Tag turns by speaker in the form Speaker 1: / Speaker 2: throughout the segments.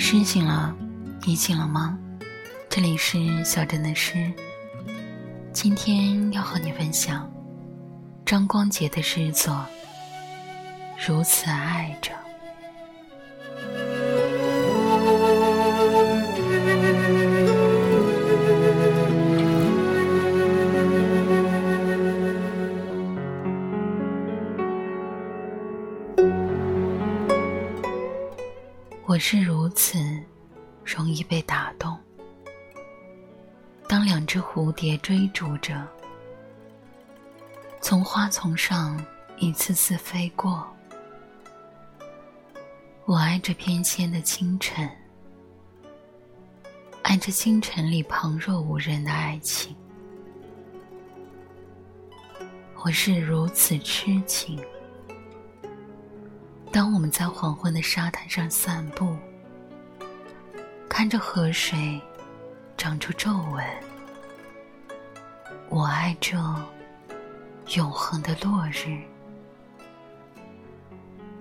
Speaker 1: 诗醒了，你醒了吗？这里是小镇的诗。今天要和你分享张光杰的诗作《如此爱着》。我是如此容易被打动。当两只蝴蝶追逐着，从花丛上一次次飞过，我爱这翩跹的清晨，爱这清晨里旁若无人的爱情。我是如此痴情。当我们在黄昏的沙滩上散步，看着河水长出皱纹，我爱这永恒的落日，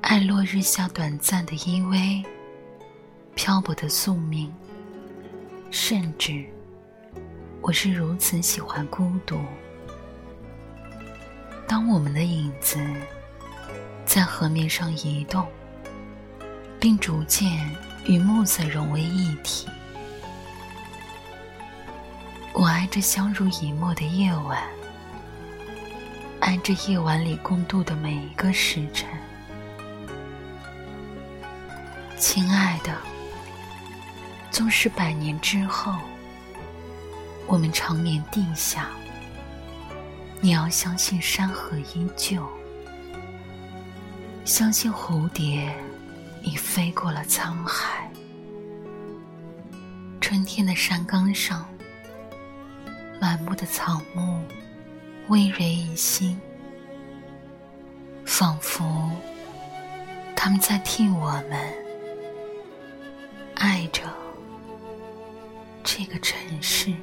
Speaker 1: 爱落日下短暂的依偎，漂泊的宿命，甚至我是如此喜欢孤独。当我们的影子。在河面上移动，并逐渐与暮色融为一体。我爱这相濡以沫的夜晚，爱这夜晚里共度的每一个时辰。亲爱的，纵使百年之后，我们长眠地下，你要相信山河依旧。相信蝴蝶已飞过了沧海。春天的山岗上，满目的草木葳蕤一新，仿佛他们在替我们爱着这个城市。